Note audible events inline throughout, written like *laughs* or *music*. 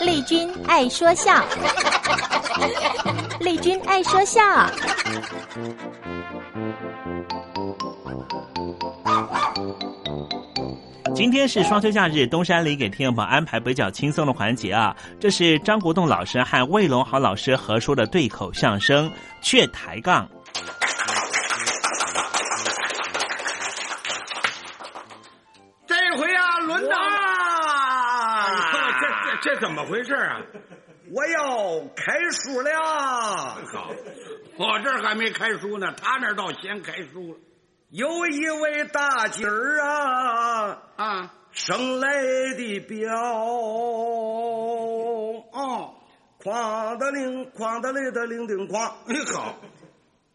丽君爱说笑，*laughs* 丽君爱说笑。今天是双休假日，东山里给听友安排比较轻松的环节啊。这是张国栋老师和魏龙豪老师合说的对口相声《却抬杠》。回事啊？*laughs* 我要开书了。好，我这儿还没开书呢，他那儿倒先开书了。有一位大姐儿啊，啊，生来的表哦，哐的铃，哐的嘞的铃叮哐。你好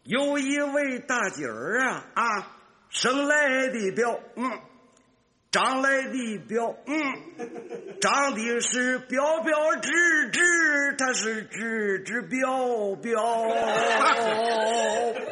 有一位大姐儿啊，啊，生来的表，嗯长来的表，嗯，*laughs* 长的是标标致致，他是直直标标。*laughs*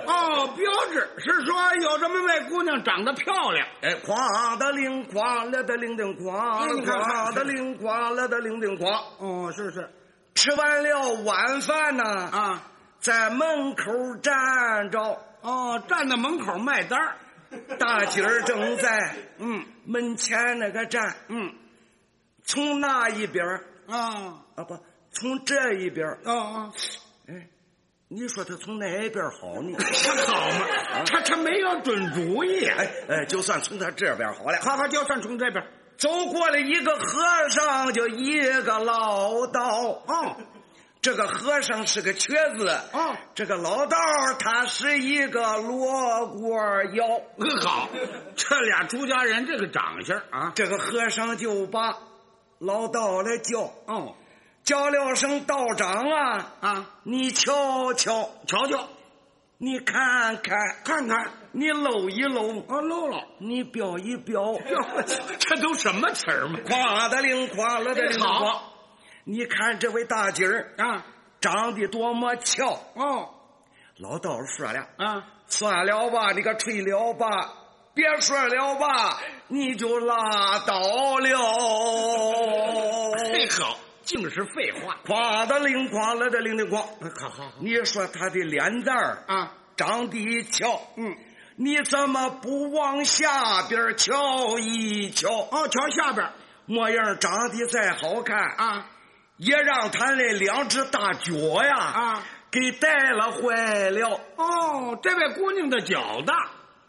哦，标志是说有这么位姑娘长得漂亮，哎，哐的铃，哐了的铃叮哐，你看看哐的铃，哐了的铃叮哐。哦，是是。吃完了晚饭呢，啊，在门口站着，哦，站在门口卖单儿，*laughs* 大姐儿正在嗯门前那个站，嗯，从那一边儿啊啊不，从这一边儿啊啊，哎，你说他从哪一边好呢？他 *laughs* 好嘛？他他没有准主意。哎哎，就算从他这边好了。好好，就算从这边。走过了一个和尚，就一个老道。哦，这个和尚是个瘸子。啊，这个老道他是一个罗锅腰。嗯，好，这俩出家人这个长相啊，这个和尚就把老道来叫。哦，叫了声道长啊啊，你瞧瞧。瞧瞧，你看看。看看，你搂一搂，啊，搂搂，你表一表，这都什么词儿嘛？夸的灵，夸了的灵。好，你看这位大姐儿啊，长得多么俏哦。老道说了啊，算了吧，你个吹了吧，别说了吧，你就拉倒了。嘿，好，净是废话。夸的灵，夸了的灵灵光。好好好，你说他的脸蛋儿啊，长得俏，嗯，你怎么不往下边瞧一瞧？哦，瞧下边，模样长得再好看啊，也让他那两只大脚呀啊给带了坏了。哦，这位姑娘的脚大，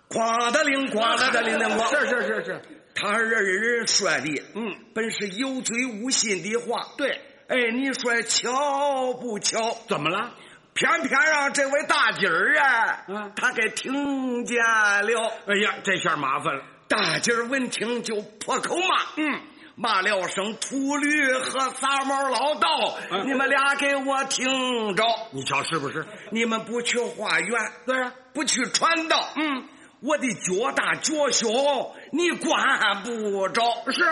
垮的灵，垮了的灵灵光。是是是是，他二人说的，嗯，本是有嘴无心的话。对，哎，你说巧不巧？怎么了？偏偏让这位大姐儿啊，嗯他给听见了。哎呀，这下麻烦了。大姐儿闻听就破口骂，嗯，骂了声秃驴和杂毛老道，嗯你们俩给我听着，你瞧是不是？你们不去化缘，对呀、不去传道，嗯，我的脚大脚小，你管不着。是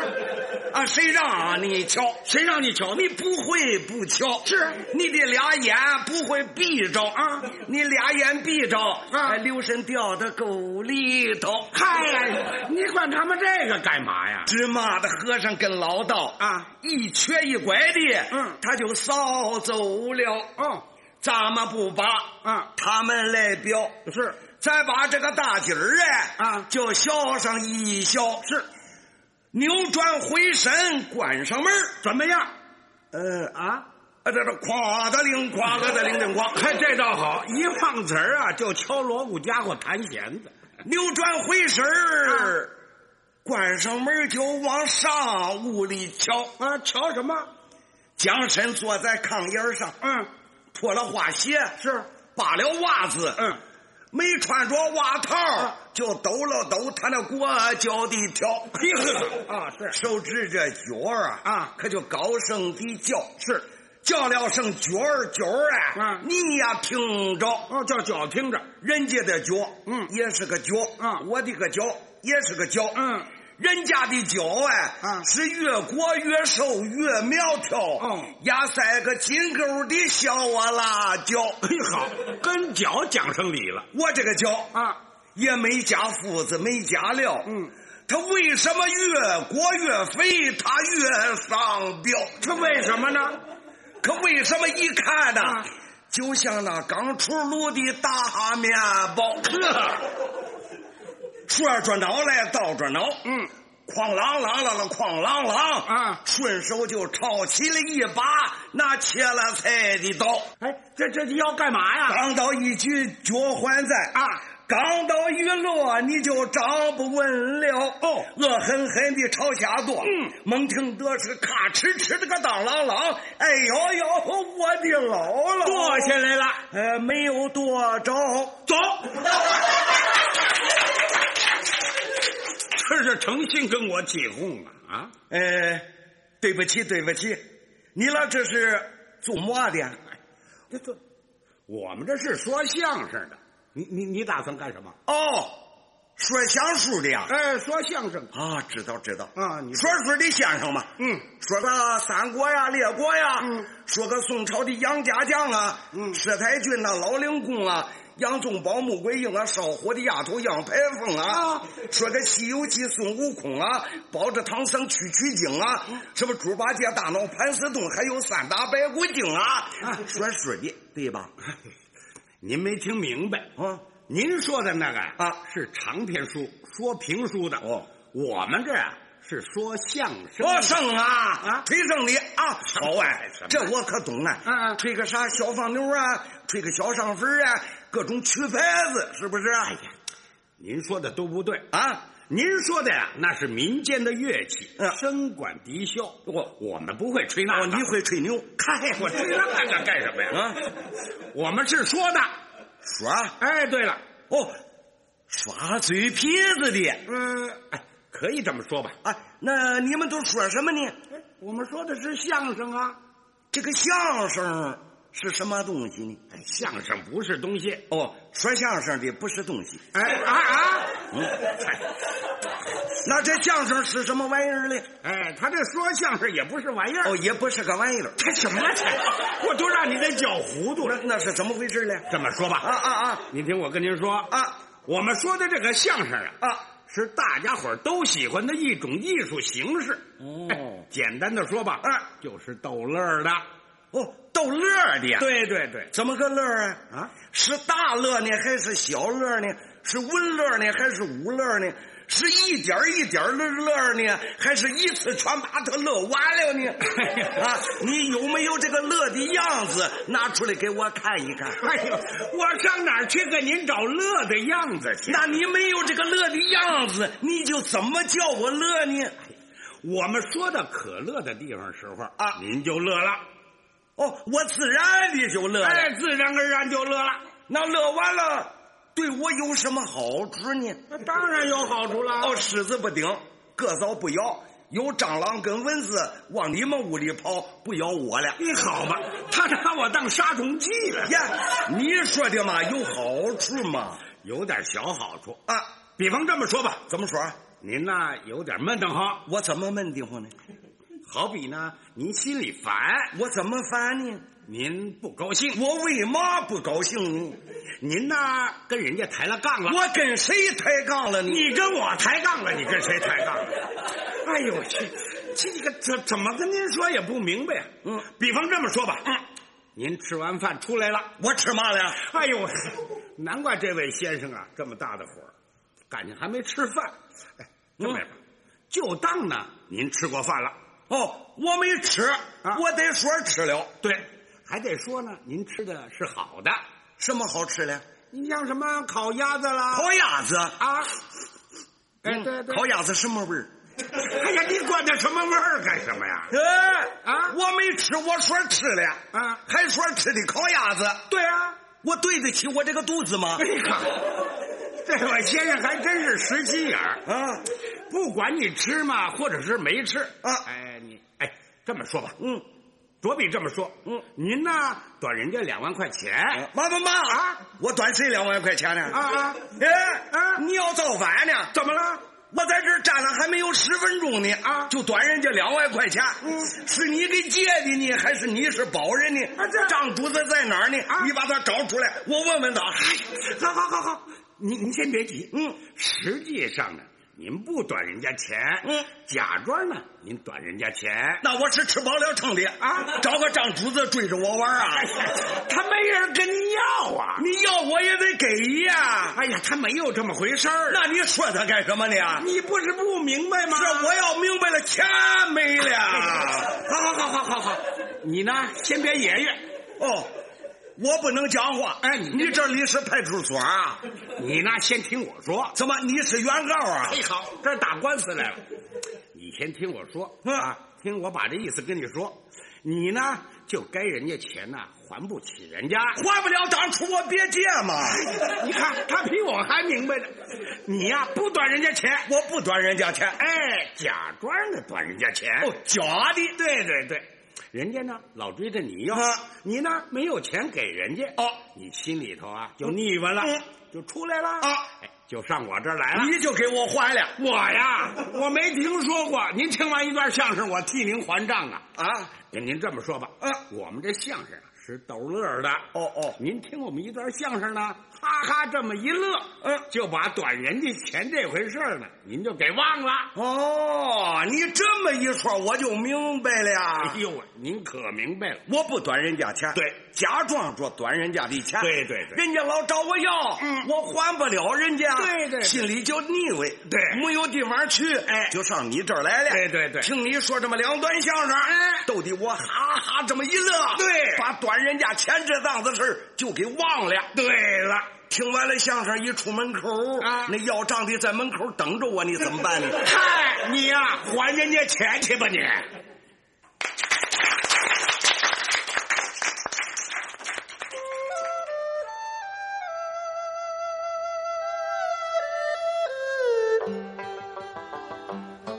啊，谁让你瞧？谁让你瞧？你不会不瞧，是你的俩眼不会闭着啊，你俩眼闭着，啊哎留神掉到沟里头。嗨呀，你管他们这个干嘛呀？只骂的和尚跟老道啊，一瘸一拐的，嗯他就扫走了。哦，咱们不拔啊。他们来表，是。再把这个大姐儿啊啊。就削上一笑，是，扭转回身关上门。怎么样？呃啊，啊，啊这这夸的灵，夸了的灵灵光，*laughs* 嘿，这倒好，一放词儿啊，就敲锣鼓家伙弹弦子。扭转回身儿，关上门就往上屋里瞧。啊，瞧什么？将身坐在炕沿上，嗯，脱了花鞋，是，扒了袜子，嗯，没穿着袜套，就抖了抖他那裹脚的条。啊，是。手指着脚儿啊，啊。可就高声地叫，是，叫了声脚儿脚儿啊，嗯。你呀听着，哦，叫脚听着。人家的脚，嗯。也是个脚，嗯。我的个脚也是个脚，嗯，人家的脚哎，嗯是越裹越瘦越苗条，嗯压塞个金钩的小啊辣椒。嘿，好，跟脚讲上理了我这个脚啊。也没加麸子，没加料，嗯，它为什么越裹越肥，它越上膘？这为什么呢？可为什么一看呢，啊就像那刚出炉的大面包？说着脑来倒着脑，嗯，哐啷啷啷啷哐啷啷啊顺手就抄起了一把那切了菜的刀，哎，这这要干嘛呀？刚到一句脚还在啊，刚到一落你就站不稳了。哦恶狠狠地朝下跺。嗯，猛听得是咔哧哧的个当啷啷，哎呦呦，我的姥姥！坐下来了，呃，没有多着，走。*laughs* 这是诚心跟我起哄啊啊！呃，对不起，对不起，你俩这是做么的？这这，我们这是说相声的，你你你打算干什么？哦，说相声的呀？哎，说相声啊，知道知道啊你说书的先生嘛，嗯，说个三国呀、列国呀，嗯，说个宋朝的杨家将啊，嗯佘太君呐、老令公啊，杨宗保、穆桂英啊，烧火的丫头杨排风啊，啊说个《西游记》孙悟空啊，抱着唐僧去取经啊，嗯什么猪八戒、大闹盘丝洞，还有三打白骨精啊，啊说书的对吧？*laughs* 您没听明白啊，您说的那个啊是长篇书，说评书的。哦，我们这啊是说相声。说声啊啊，吹声的啊，好哎，这我可懂啊。嗯嗯吹个啥小放牛啊，吹个小上坟啊，各种曲牌子，是不是？哎呀，您说的都不对啊，您说的呀，那是民间的乐器，嗯声管笛箫。我我们不会吹那你会吹牛？嗨，我吹那个干什么呀？啊，我们是说的。耍哎，对了，哦，耍嘴皮子的嗯，哎，可以这么说吧。啊。那你们都说什么呢？我们说的是相声啊，这个相声是什么东西呢？哎相声不是东西。哦，说相声的不是东西。哎啊啊！嗯，那这相声是什么玩意儿呢？哎，他这说相声也不是玩意儿。哦，也不是个玩意儿。这什么这？我都让你给搅糊涂了。那那是怎么回事呢？这么说吧，啊啊啊您听我跟您说啊！我们说的这个相声啊，啊！是大家伙儿都喜欢的一种艺术形式。哦哎简单的说吧，啊，就是逗乐儿的。哦，逗乐儿的呀。，对对对，怎么个乐啊？啊，是大乐呢，还是小乐呢？是文乐呢，还是武乐呢？是一点儿一点儿的乐呢，还是一次全把它乐完了呢？啊，你有没有这个乐的样子？拿出来给我看一看。哎呦，我上哪儿去给您找乐的样子去？那你没有这个乐的样子，你就怎么叫我乐呢？我们说到可乐的地方时候啊您就乐了，哦，我自然的就乐了。哎，自然而然就乐了。那乐完了，对我有什么好处呢？那当然有好处了。哦，虱子不叮，个早不咬，有蟑螂跟蚊子往你们屋里跑，不咬我了。你好嘛，他拿我当杀虫剂了。呀，你说的嘛，有好处嘛？有点小好处啊，比方这么说吧，怎么说？您呐有点闷得慌，我怎么闷得慌呢？好比呢您心里烦，我怎么烦呢？您不高兴，我为嘛不高兴呢？您呐跟人家抬了杠了，我跟谁抬杠了呢？你跟我抬杠了，你跟谁抬杠了？*laughs* 哎呦我去，这个怎怎么跟您说也不明白呀、嗯，比方这么说吧，嗯，您吃完饭出来了，我吃嘛了？哎呦，*laughs* 难怪这位先生啊这么大的火，感情还没吃饭。哎，这么样吧，就当呢您吃过饭了。哦，我没吃，啊我得说吃了。对，还得说呢，您吃的是好的。什么好吃的？你像什么烤鸭子啦，烤鸭子啊，哎，嗯对对，烤鸭子什么味儿？哎呀，你管它什么味儿干什么呀？*laughs* 哎啊我没吃，我说吃了啊还说吃的烤鸭子，对啊，我对得起我这个肚子吗？哎呀，这位先生还真是实心眼儿啊，不管你吃嘛，或者是没吃啊哎，你哎，这么说吧，嗯，卓比这么说，嗯，您呢短人家两万块钱，妈妈妈啊，我短谁两万块钱呢？啊啊，哎啊你要造反呢？怎么了？我在这站了还没有十分钟呢，啊就短人家两万块钱，嗯是你给借的呢，还是你是保人呢？啊这账主子在哪儿呢？啊你把他找出来，我问问他。好好好好，您您先别急，嗯，实际上呢，您不短人家钱，嗯，假装呢您短人家钱，那我是吃饱了撑的啊找个张主子追着我玩啊！他没人跟你要啊，你要我也得给呀！哎呀，他没有这么回事儿。那你说他干什么呢？你不是不明白吗？这我要明白了，钱没了。好好好好好好，你呢先别爷爷，哦，我不能讲话。哎你你这里是派出所啊？*laughs* 你呢先听我说。怎么你是原告啊？哎，好，这打官司来了。你先听我说嗯啊，听我把这意思跟你说。你呢就该人家钱呐，还不起人家。还不了当初我别借嘛。你看他比我还明白呢。你呀不短人家钱，我不端人家钱，哎，假装的短人家钱。哦，假的。对对对，人家呢老追着你要，啊你呢没有钱给人家，哦，你心里头啊就腻歪了，嗯就出来了啊，哎，就上我这儿来了。你就给我还了我呀，我没听说过。您听完一段相声，我替您还账啊。啊？跟您这么说吧，啊我们这相声啊是逗乐的。哦哦，您听我们一段相声呢，哈哈这么一乐，嗯，就把短人家钱这回事儿呢，您就给忘了。哦，啊，你这么一说，我就明白了。哎呦，您可明白了？我不短人家钱，对，假装着端人家的钱，对对对，人家老找我要，嗯，我还不了人家，对对，心里就腻味，对，没有地方去，哎，就上你这儿来了，对对对，听你说这么两段相声，哎，逗得我哈哈这么一乐，对，把端人家钱这档子事就给忘了。对了。听完了相声，一出门口啊，那要账的在门口等着我，你怎么办呢？嗨，你呀、啊，还人家钱去吧你。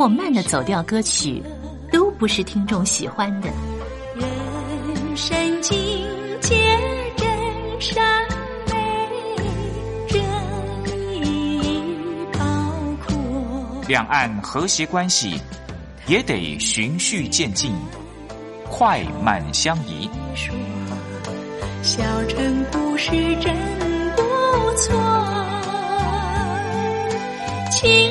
或慢的走调歌曲，都不是听众喜欢的。人生境界真善。两岸和谐关系也得循序渐进，快慢相宜。小城故事真不错，亲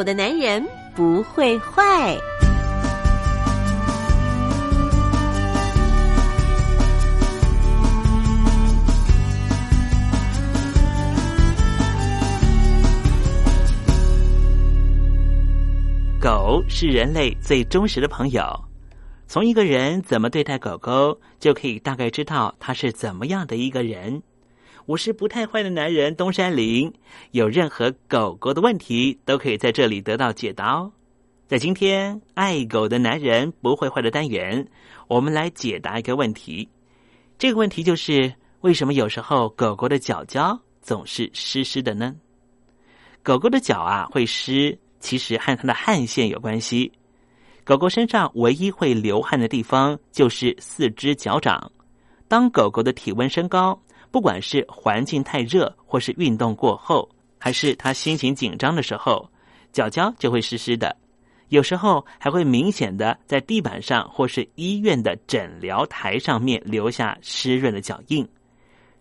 我的男人不会坏。狗是人类最忠实的朋友。从一个人怎么对待狗狗，就可以大概知道他是怎么样的一个人。我是不太坏的男人东山林，有任何狗狗的问题，都可以在这里得到解答哦。在今天爱狗的男人不会坏的单元，我们来解答一个问题。这个问题就是为什么有时候狗狗的脚脚总是湿湿的呢？狗狗的脚啊会湿。其实和它的汗腺有关系。狗狗身上唯一会流汗的地方就是四肢脚掌。当狗狗的体温升高，不管是环境太热，或是运动过后，还是它心情紧张的时候，脚脚就会湿湿的。有时候还会明显的在地板上或是医院的诊疗台上面留下湿润的脚印。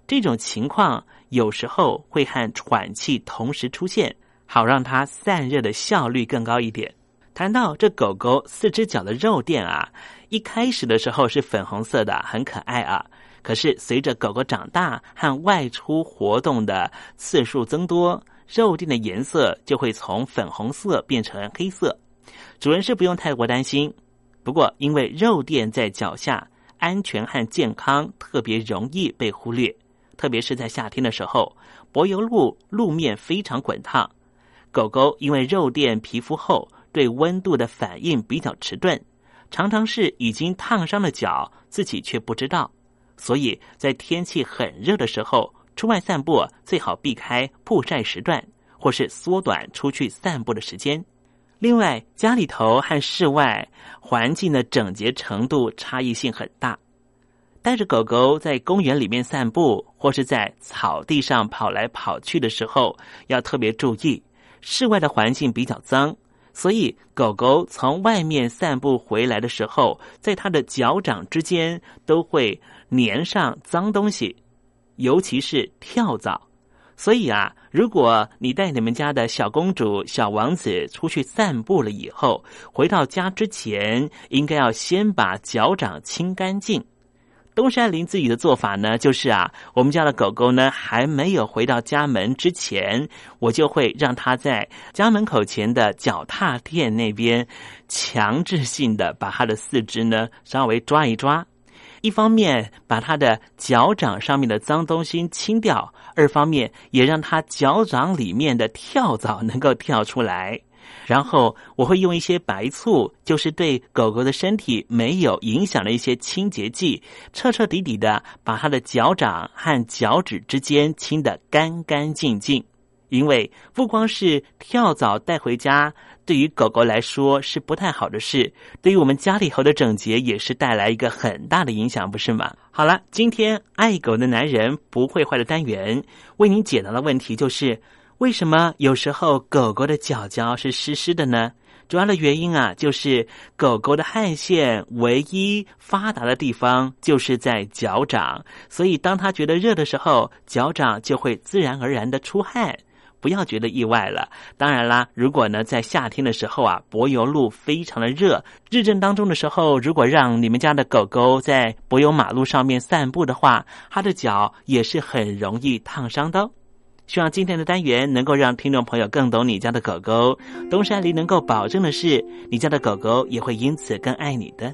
这种情况有时候会和喘气同时出现。好让它散热的效率更高一点。谈到这狗狗四只脚的肉垫啊，一开始的时候是粉红色的，很可爱啊。可是随着狗狗长大和外出活动的次数增多，肉垫的颜色就会从粉红色变成黑色。主人是不用太过担心。不过因为肉垫在脚下，安全和健康特别容易被忽略，特别是在夏天的时候，柏油路路面非常滚烫。狗狗因为肉垫皮肤厚，对温度的反应比较迟钝，常常是已经烫伤了脚，自己却不知道。所以在天气很热的时候，出外散步最好避开曝晒时段，或是缩短出去散步的时间。另外，家里头和室外环境的整洁程度差异性很大。带着狗狗在公园里面散步，或是在草地上跑来跑去的时候，要特别注意。室外的环境比较脏，所以狗狗从外面散步回来的时候，在它的脚掌之间都会粘上脏东西，尤其是跳蚤。所以啊，如果你带你们家的小公主、小王子出去散步了以后，回到家之前，应该要先把脚掌清干净。东山林自己的做法呢，就是啊，我们家的狗狗呢还没有回到家门之前，我就会让它在家门口前的脚踏垫那边，强制性的把它的四肢呢稍微抓一抓，一方面把它的脚掌上面的脏东西清掉，二方面也让它脚掌里面的跳蚤能够跳出来。然后我会用一些白醋，就是对狗狗的身体没有影响的一些清洁剂，彻彻底底的把它的脚掌和脚趾之间清得干干净净。因为不光是跳蚤带回家，对于狗狗来说是不太好的事，对于我们家里头的整洁也是带来一个很大的影响，不是吗？好了，今天爱狗的男人不会坏的单元，为您解答的问题就是。为什么有时候狗狗的脚脚是湿湿的呢？主要的原因啊，就是狗狗的汗腺唯一发达的地方就是在脚掌，所以当它觉得热的时候，脚掌就会自然而然的出汗，不要觉得意外了。当然啦，如果呢在夏天的时候啊，柏油路非常的热，日正当中的时候，如果让你们家的狗狗在柏油马路上面散步的话，它的脚也是很容易烫伤的。希望今天的单元能够让听众朋友更懂你家的狗狗。东山林能够保证的是，你家的狗狗也会因此更爱你的。